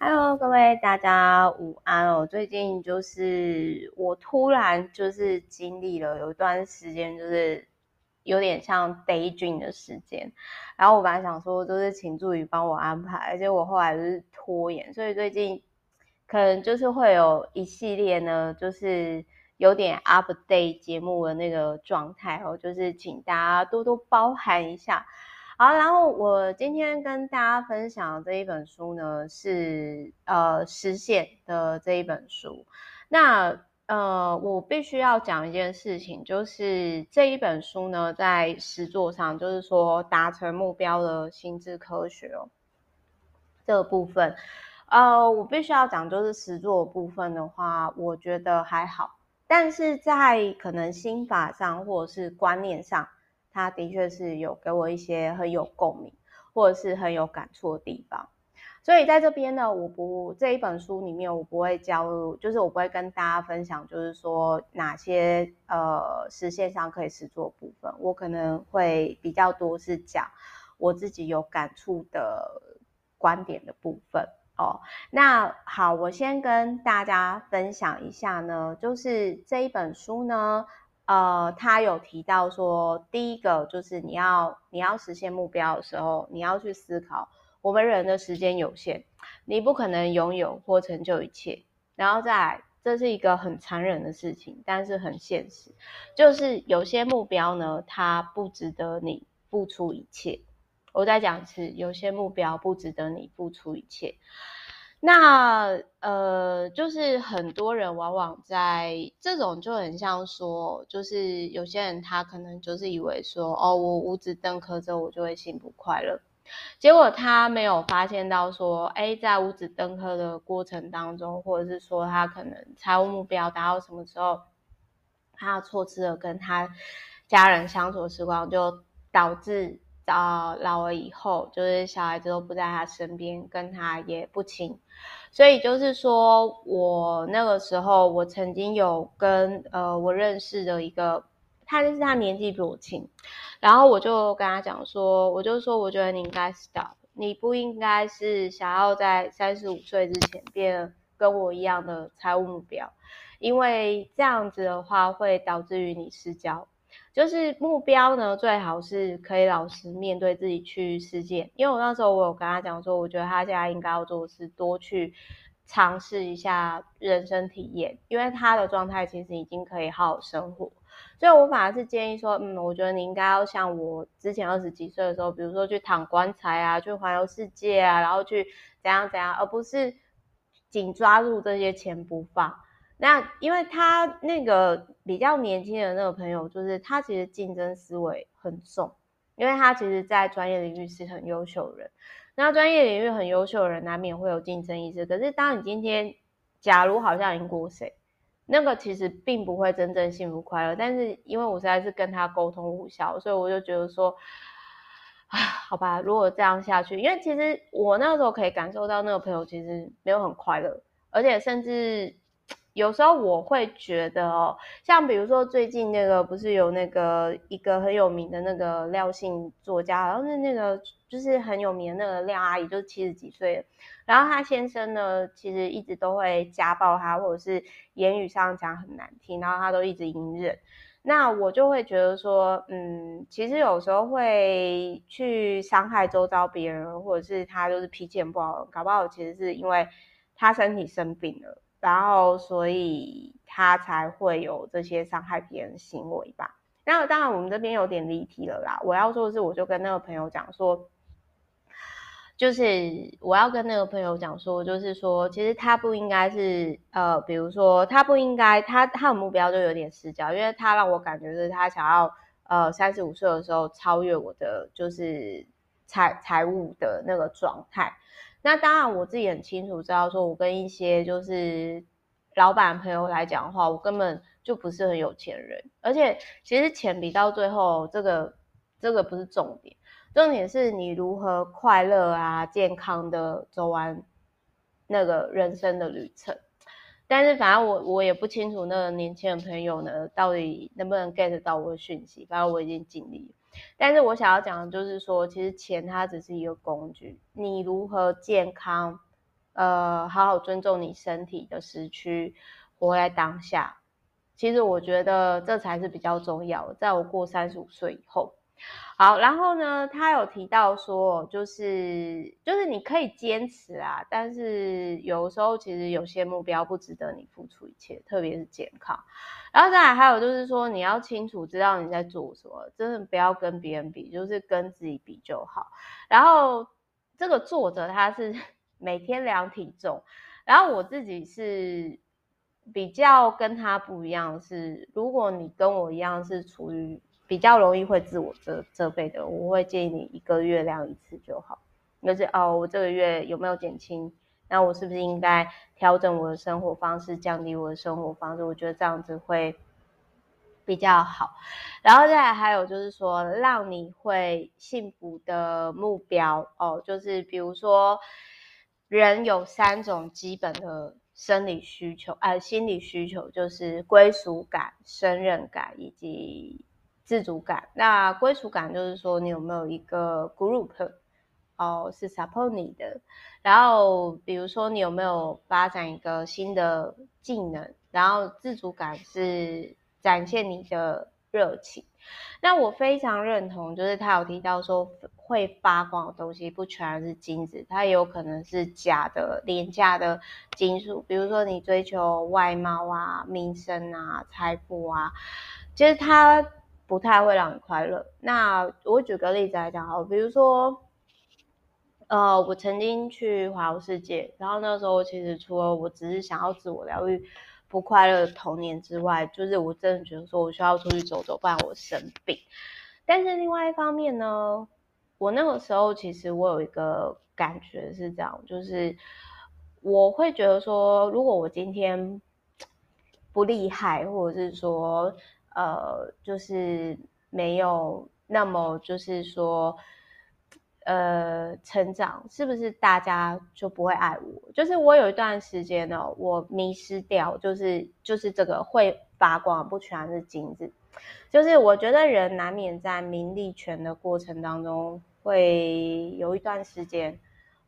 Hello，各位大家午安哦。最近就是我突然就是经历了有一段时间，就是有点像 daydream 的时间。然后我本来想说，就是请助理帮我安排，而且我后来就是拖延，所以最近可能就是会有一系列呢，就是有点 update 节目的那个状态哦，就是请大家多多包涵一下。好，然后我今天跟大家分享的这一本书呢，是呃实现的这一本书。那呃，我必须要讲一件事情，就是这一本书呢，在实作上，就是说达成目标的心智科学哦，这个部分，呃，我必须要讲，就是实作部分的话，我觉得还好，但是在可能心法上或者是观念上。他的确是有给我一些很有共鸣，或者是很有感触的地方，所以在这边呢，我不这一本书里面我不会教入，就是我不会跟大家分享，就是说哪些呃实现上可以实作部分，我可能会比较多是讲我自己有感触的观点的部分哦。那好，我先跟大家分享一下呢，就是这一本书呢。呃，他有提到说，第一个就是你要你要实现目标的时候，你要去思考，我们人的时间有限，你不可能拥有或成就一切。然后再来，这是一个很残忍的事情，但是很现实，就是有些目标呢，它不值得你付出一切。我再讲一次，有些目标不值得你付出一切。那呃，就是很多人往往在这种就很像说，就是有些人他可能就是以为说，哦，我五子登科之后我就会幸福快乐，结果他没有发现到说，哎，在五子登科的过程当中，或者是说他可能财务目标达到什么时候，他错失了跟他家人相处的时光，就导致。到老了以后，就是小孩子都不在他身边，跟他也不亲，所以就是说我那个时候，我曾经有跟呃我认识的一个，他就是他年纪比我轻，然后我就跟他讲说，我就说我觉得你应该 stop，你不应该是想要在三十五岁之前变跟我一样的财务目标，因为这样子的话会导致于你失焦。就是目标呢，最好是可以老实面对自己去实践。因为我那时候我有跟他讲说，我觉得他现在应该要做的是多去尝试一下人生体验，因为他的状态其实已经可以好好生活。所以我反而是建议说，嗯，我觉得你应该要像我之前二十几岁的时候，比如说去躺棺材啊，去环游世界啊，然后去怎样怎样，而不是紧抓住这些钱不放。那因为他那个比较年轻的那个朋友，就是他其实竞争思维很重，因为他其实在专业领域是很优秀的人。那专业领域很优秀的人，难免会有竞争意识。可是当你今天假如好像赢过谁，那个其实并不会真正幸福快乐。但是因为我实在是跟他沟通无效，所以我就觉得说，啊，好吧，如果这样下去，因为其实我那时候可以感受到那个朋友其实没有很快乐，而且甚至。有时候我会觉得哦，像比如说最近那个不是有那个一个很有名的那个廖姓作家，好像是那个就是很有名的那个廖阿姨，就是七十几岁，然后她先生呢，其实一直都会家暴她，或者是言语上讲很难听，然后她都一直隐忍。那我就会觉得说，嗯，其实有时候会去伤害周遭别人，或者是他就是脾气很不好，搞不好其实是因为他身体生病了。然后，所以他才会有这些伤害别人的行为吧。那当然，我们这边有点离题了啦。我要说的是，我就跟那个朋友讲说，就是我要跟那个朋友讲说，就是说，其实他不应该是呃，比如说他不应该，他他的目标就有点失焦，因为他让我感觉是他想要呃三十五岁的时候超越我的就是财财务的那个状态。那当然，我自己很清楚知道，说我跟一些就是老板朋友来讲的话，我根本就不是很有钱人，而且其实钱比到最后，这个这个不是重点，重点是你如何快乐啊、健康的走完那个人生的旅程。但是反正我我也不清楚那个年轻的朋友呢，到底能不能 get 到我的讯息，反正我已经尽力了。但是我想要讲的就是说，其实钱它只是一个工具，你如何健康，呃，好好尊重你身体的时区，活在当下。其实我觉得这才是比较重要的。在我过三十五岁以后。好，然后呢，他有提到说，就是就是你可以坚持啊，但是有时候其实有些目标不值得你付出一切，特别是健康。然后再来还有就是说，你要清楚知道你在做什么，真的不要跟别人比，就是跟自己比就好。然后这个作者他是 每天量体重，然后我自己是比较跟他不一样，是如果你跟我一样是处于。比较容易会自我责责备的，我会建议你一个月量一次就好。就是哦，我这个月有没有减轻？那我是不是应该调整我的生活方式，降低我的生活方式？我觉得这样子会比较好。然后再来还有就是说，让你会幸福的目标哦，就是比如说，人有三种基本的生理需求，呃，心理需求就是归属感、胜任感以及。自主感，那归属感就是说你有没有一个 group 哦，是 support 你的，然后比如说你有没有发展一个新的技能，然后自主感是展现你的热情。那我非常认同，就是他有提到说会发光的东西不全是金子，它也有可能是假的、廉价的金属，比如说你追求外貌啊、名声啊、财富啊，其实它。不太会让你快乐。那我举个例子来讲哈，比如说，呃，我曾经去环游世界，然后那时候其实除了我只是想要自我疗愈不快乐的童年之外，就是我真的觉得说我需要出去走走，不然我生病。但是另外一方面呢，我那个时候其实我有一个感觉是这样，就是我会觉得说，如果我今天不厉害，或者是说。呃，就是没有那么，就是说，呃，成长是不是大家就不会爱我？就是我有一段时间呢，我迷失掉，就是就是这个会发光，不全是金子。就是我觉得人难免在名利权的过程当中，会有一段时间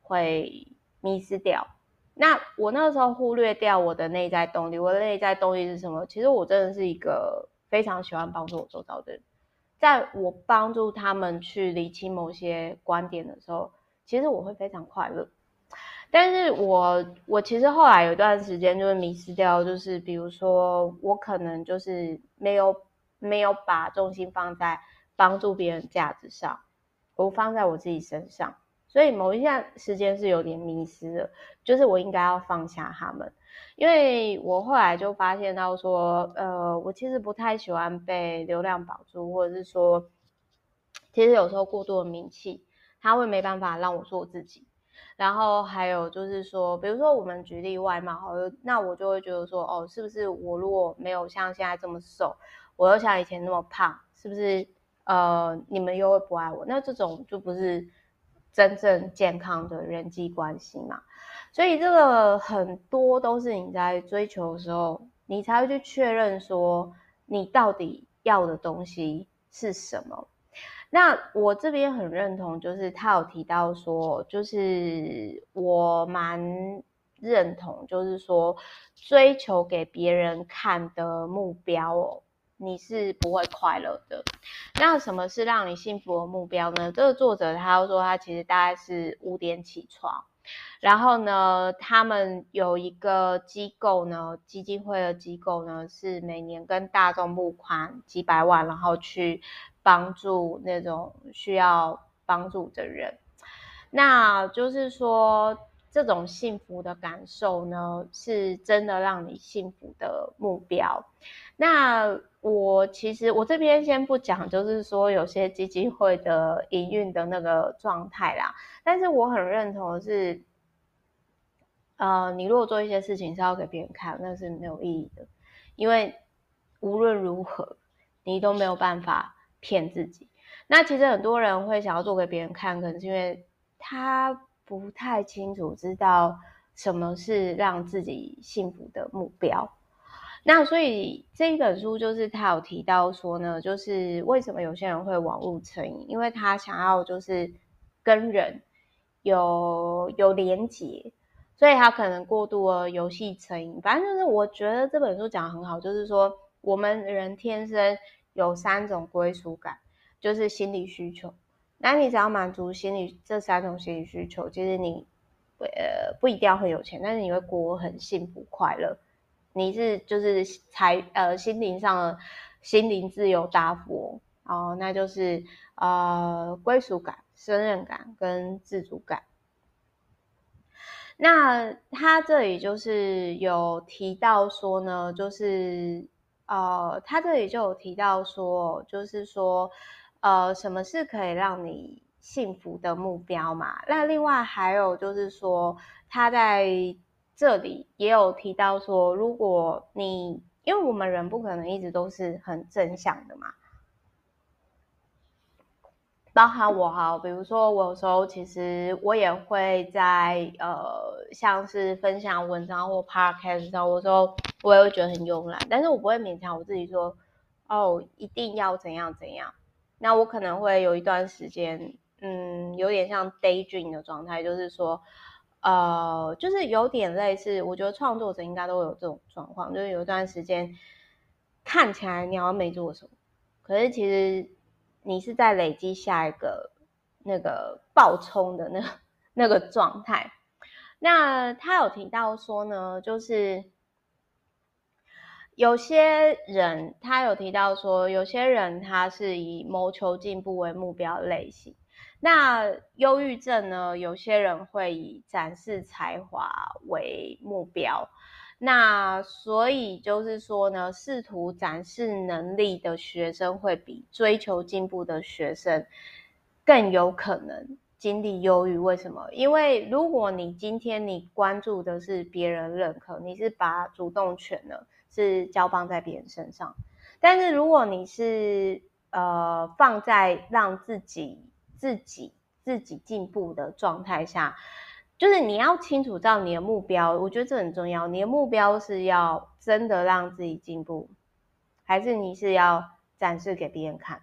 会迷失掉。那我那个时候忽略掉我的内在动力，我的内在动力是什么？其实我真的是一个。非常喜欢帮助我周遭的人，在我帮助他们去理清某些观点的时候，其实我会非常快乐。但是我我其实后来有一段时间就是迷失掉，就是比如说我可能就是没有没有把重心放在帮助别人价值上，我放在我自己身上，所以某一段时间是有点迷失的，就是我应该要放下他们。因为我后来就发现到说，呃，我其实不太喜欢被流量绑住，或者是说，其实有时候过度的名气，他会没办法让我做自己。然后还有就是说，比如说我们举例外貌，好，那我就会觉得说，哦，是不是我如果没有像现在这么瘦，我又像以前那么胖，是不是？呃，你们又会不爱我？那这种就不是真正健康的人际关系嘛。所以这个很多都是你在追求的时候，你才会去确认说你到底要的东西是什么。那我这边很认同，就是他有提到说，就是我蛮认同，就是说追求给别人看的目标哦，你是不会快乐的。那什么是让你幸福的目标呢？这个作者他说，他其实大概是五点起床。然后呢，他们有一个机构呢，基金会的机构呢，是每年跟大众募款几百万，然后去帮助那种需要帮助的人。那就是说，这种幸福的感受呢，是真的让你幸福的目标。那我其实我这边先不讲，就是说有些基金会的营运的那个状态啦，但是我很认同的是。呃，你如果做一些事情是要给别人看，那是没有意义的，因为无论如何，你都没有办法骗自己。那其实很多人会想要做给别人看，可能是因为他不太清楚知道什么是让自己幸福的目标。那所以这一本书就是他有提到说呢，就是为什么有些人会网路成瘾，因为他想要就是跟人有有连结。所以他可能过度了游戏成瘾。反正就是我觉得这本书讲得很好，就是说我们人天生有三种归属感，就是心理需求。那你只要满足心理这三种心理需求，其实你呃不一定要很有钱，但是你会过很幸福快乐。你是就是财呃心灵上的心灵自由大富哦，那就是呃归属感、胜任感跟自主感。那他这里就是有提到说呢，就是呃他这里就有提到说，就是说呃什么是可以让你幸福的目标嘛？那另外还有就是说他在。这里也有提到说，如果你因为我们人不可能一直都是很正向的嘛，包含我哈，比如说我有时候其实我也会在呃，像是分享文章或 podcast 上，我说我也会觉得很慵懒，但是我不会勉强我自己说哦，一定要怎样怎样。那我可能会有一段时间，嗯，有点像 daydream 的状态，就是说。呃，就是有点类似，我觉得创作者应该都有这种状况，就是有一段时间看起来你好像没做什么，可是其实你是在累积下一个那个爆冲的那 那个状态。那他有提到说呢，就是有些人他有提到说，有些人他是以谋求进步为目标类型。那忧郁症呢？有些人会以展示才华为目标，那所以就是说呢，试图展示能力的学生会比追求进步的学生更有可能经历忧郁。为什么？因为如果你今天你关注的是别人认可，你是把主动权呢是交棒在别人身上，但是如果你是呃放在让自己。自己自己进步的状态下，就是你要清楚到你的目标，我觉得这很重要。你的目标是要真的让自己进步，还是你是要展示给别人看？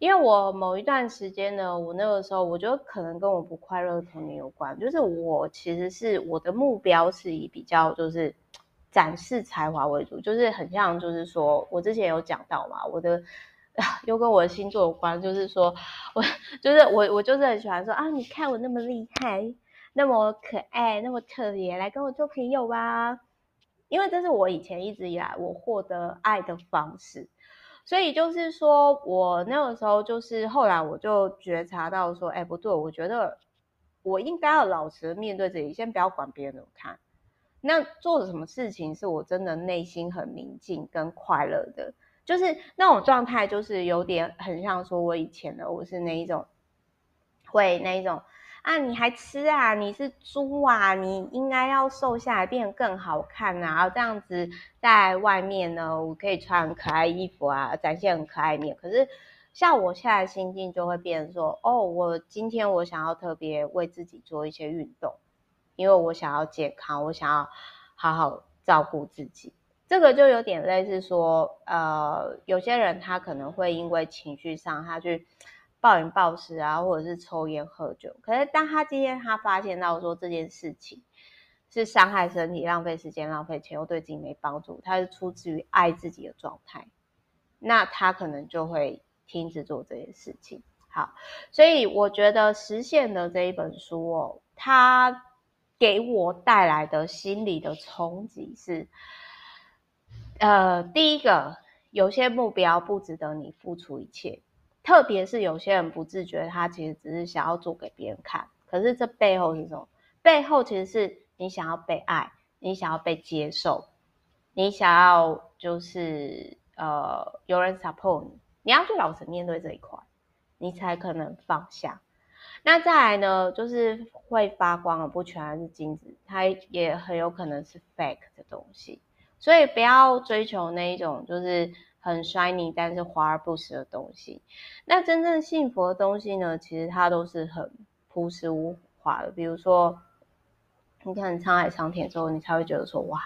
因为我某一段时间呢，我那个时候我觉得可能跟我不快乐的童年有关，就是我其实是我的目标是以比较就是展示才华为主，就是很像就是说我之前有讲到嘛，我的。又跟我的星座有关，就是说，我就是我，我就是很喜欢说啊，你看我那么厉害，那么可爱，那么特别，来跟我做朋友吧。因为这是我以前一直以来我获得爱的方式，所以就是说我那个时候就是后来我就觉察到说，哎，不对，我觉得我应该要老实面对自己，先不要管别人怎么看。那做的什么事情是我真的内心很宁静跟快乐的？就是那种状态，就是有点很像说，我以前的我是那一种，会那一种啊，你还吃啊？你是猪啊？你应该要瘦下来，变得更好看啊！这样子在外面呢，我可以穿可爱衣服啊，展现很可爱面。可是像我现在心境就会变成说，哦，我今天我想要特别为自己做一些运动，因为我想要健康，我想要好好照顾自己。这个就有点类似说，呃，有些人他可能会因为情绪上，他去暴饮暴食啊，或者是抽烟喝酒。可是当他今天他发现到说这件事情是伤害身体、浪费时间、浪费钱，又对自己没帮助，他是出自于爱自己的状态，那他可能就会停止做这件事情。好，所以我觉得实现的这一本书哦，它给我带来的心理的冲击是。呃，第一个，有些目标不值得你付出一切，特别是有些人不自觉，他其实只是想要做给别人看。可是这背后是什么？背后其实是你想要被爱，你想要被接受，你想要就是呃有人 support 你，你要去老实面对这一块，你才可能放下。那再来呢，就是会发光的不全是金子，它也很有可能是 fake 的东西。所以不要追求那一种就是很 shiny 但是华而不实的东西。那真正幸福的东西呢，其实它都是很朴实无华的。比如说，你看沧海桑田之后，你才会觉得说哇，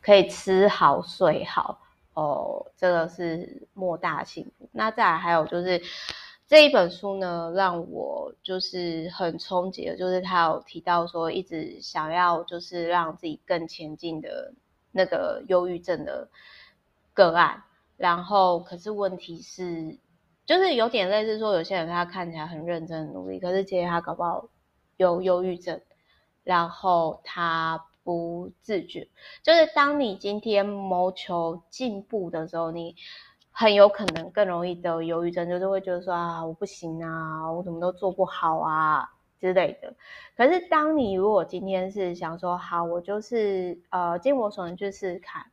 可以吃好睡好哦，这个是莫大幸福。那再来还有就是这一本书呢，让我就是很冲击的，就是他有提到说，一直想要就是让自己更前进的那个忧郁症的个案，然后可是问题是，就是有点类似说，有些人他看起来很认真、努力，可是其实他搞不好有忧郁症，然后他不自觉。就是当你今天谋求进步的时候，你。很有可能更容易得忧郁症，就是会觉得说啊，我不行啊，我怎么都做不好啊之类的。可是当你如果今天是想说好，我就是呃尽我所能去试试看，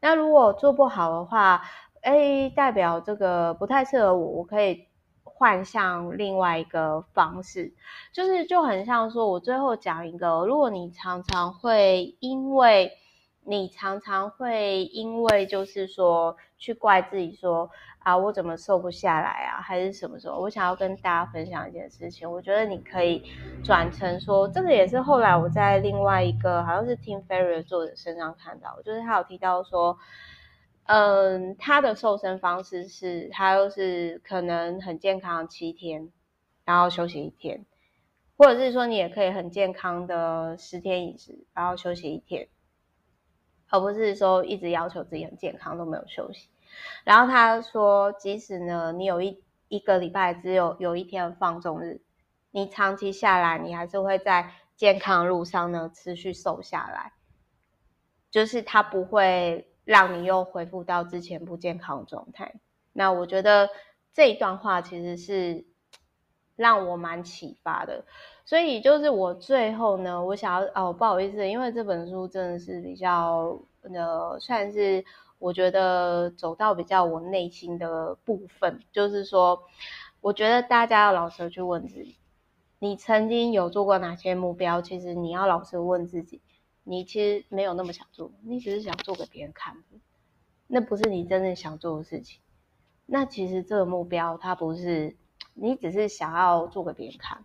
那如果做不好的话，哎，代表这个不太适合我，我可以换向另外一个方式，就是就很像说，我最后讲一个，如果你常常会因为。你常常会因为就是说去怪自己说啊，我怎么瘦不下来啊，还是什么时候？我想要跟大家分享一件事情，我觉得你可以转成说，这个也是后来我在另外一个好像是 Tim Ferriss 的作者身上看到，就是他有提到说，嗯，他的瘦身方式是他又是可能很健康七天，然后休息一天，或者是说你也可以很健康的十天饮食，然后休息一天。而不是说一直要求自己很健康都没有休息，然后他说，即使呢你有一一个礼拜只有有一天放纵日，你长期下来你还是会在健康路上呢持续瘦下来，就是他不会让你又恢复到之前不健康状态。那我觉得这一段话其实是 让我蛮启发的。所以就是我最后呢，我想要哦，不好意思，因为这本书真的是比较呃，算是我觉得走到比较我内心的部分，就是说，我觉得大家要老实去问自己，你曾经有做过哪些目标？其实你要老实问自己，你其实没有那么想做，你只是想做给别人看，那不是你真正想做的事情。那其实这个目标它不是你只是想要做给别人看。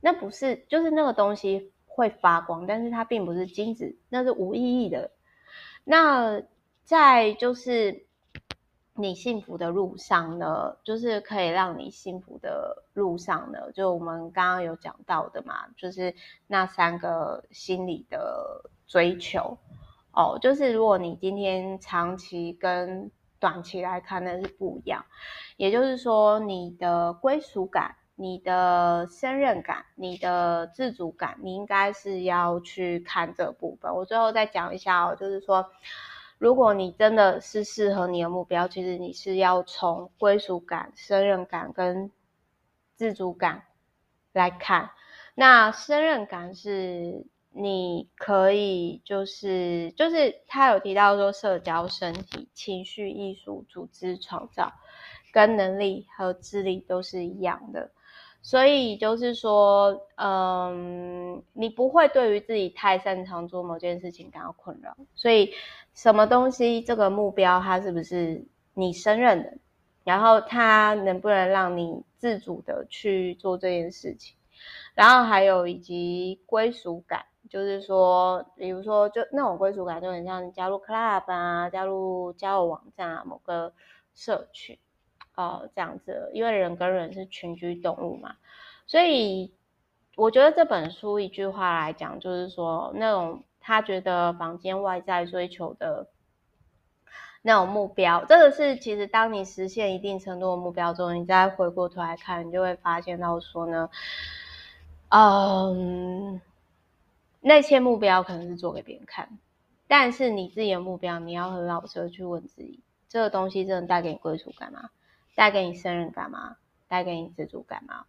那不是，就是那个东西会发光，但是它并不是金子，那是无意义的。那在就是你幸福的路上呢，就是可以让你幸福的路上呢，就我们刚刚有讲到的嘛，就是那三个心理的追求哦，就是如果你今天长期跟短期来看，那是不一样。也就是说，你的归属感。你的胜任感，你的自主感，你应该是要去看这部分。我最后再讲一下哦，就是说，如果你真的是适合你的目标，其实你是要从归属感、胜任感跟自主感来看。那胜任感是你可以，就是就是他有提到说，社交、身体、情绪、艺术、组织、创造，跟能力和智力都是一样的。所以就是说，嗯，你不会对于自己太擅长做某件事情感到困扰。所以，什么东西这个目标它是不是你胜任的？然后它能不能让你自主的去做这件事情？然后还有以及归属感，就是说，比如说就那种归属感，就很像加入 club 啊，加入交友网站啊，某个社群。哦，这样子，因为人跟人是群居动物嘛，所以我觉得这本书一句话来讲，就是说那种他觉得房间外在追求的那种目标，这个是其实当你实现一定程度的目标之后，你再回过头来看，你就会发现到说呢，嗯，那些目标可能是做给别人看，但是你自己的目标，你要很老实的去问自己，这个东西真的带给你归属感吗？带给你胜任感吗？带给你自主感吗？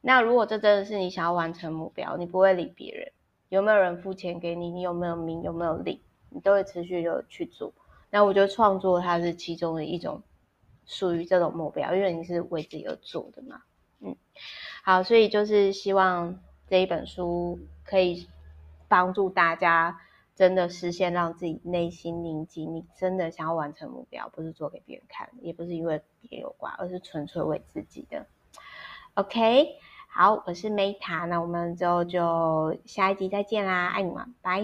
那如果这真的是你想要完成目标，你不会理别人，有没有人付钱给你，你有没有名，有没有利，你都会持续的去做。那我觉得创作它是其中的一种属于这种目标，因为你是为自己而做的嘛。嗯，好，所以就是希望这一本书可以帮助大家。真的实现让自己内心宁静，你真的想要完成目标，不是做给别人看，也不是因为别人有关，而是纯粹为自己的。OK，好，我是 Meta，那我们之后就下一集再见啦，爱你们，拜。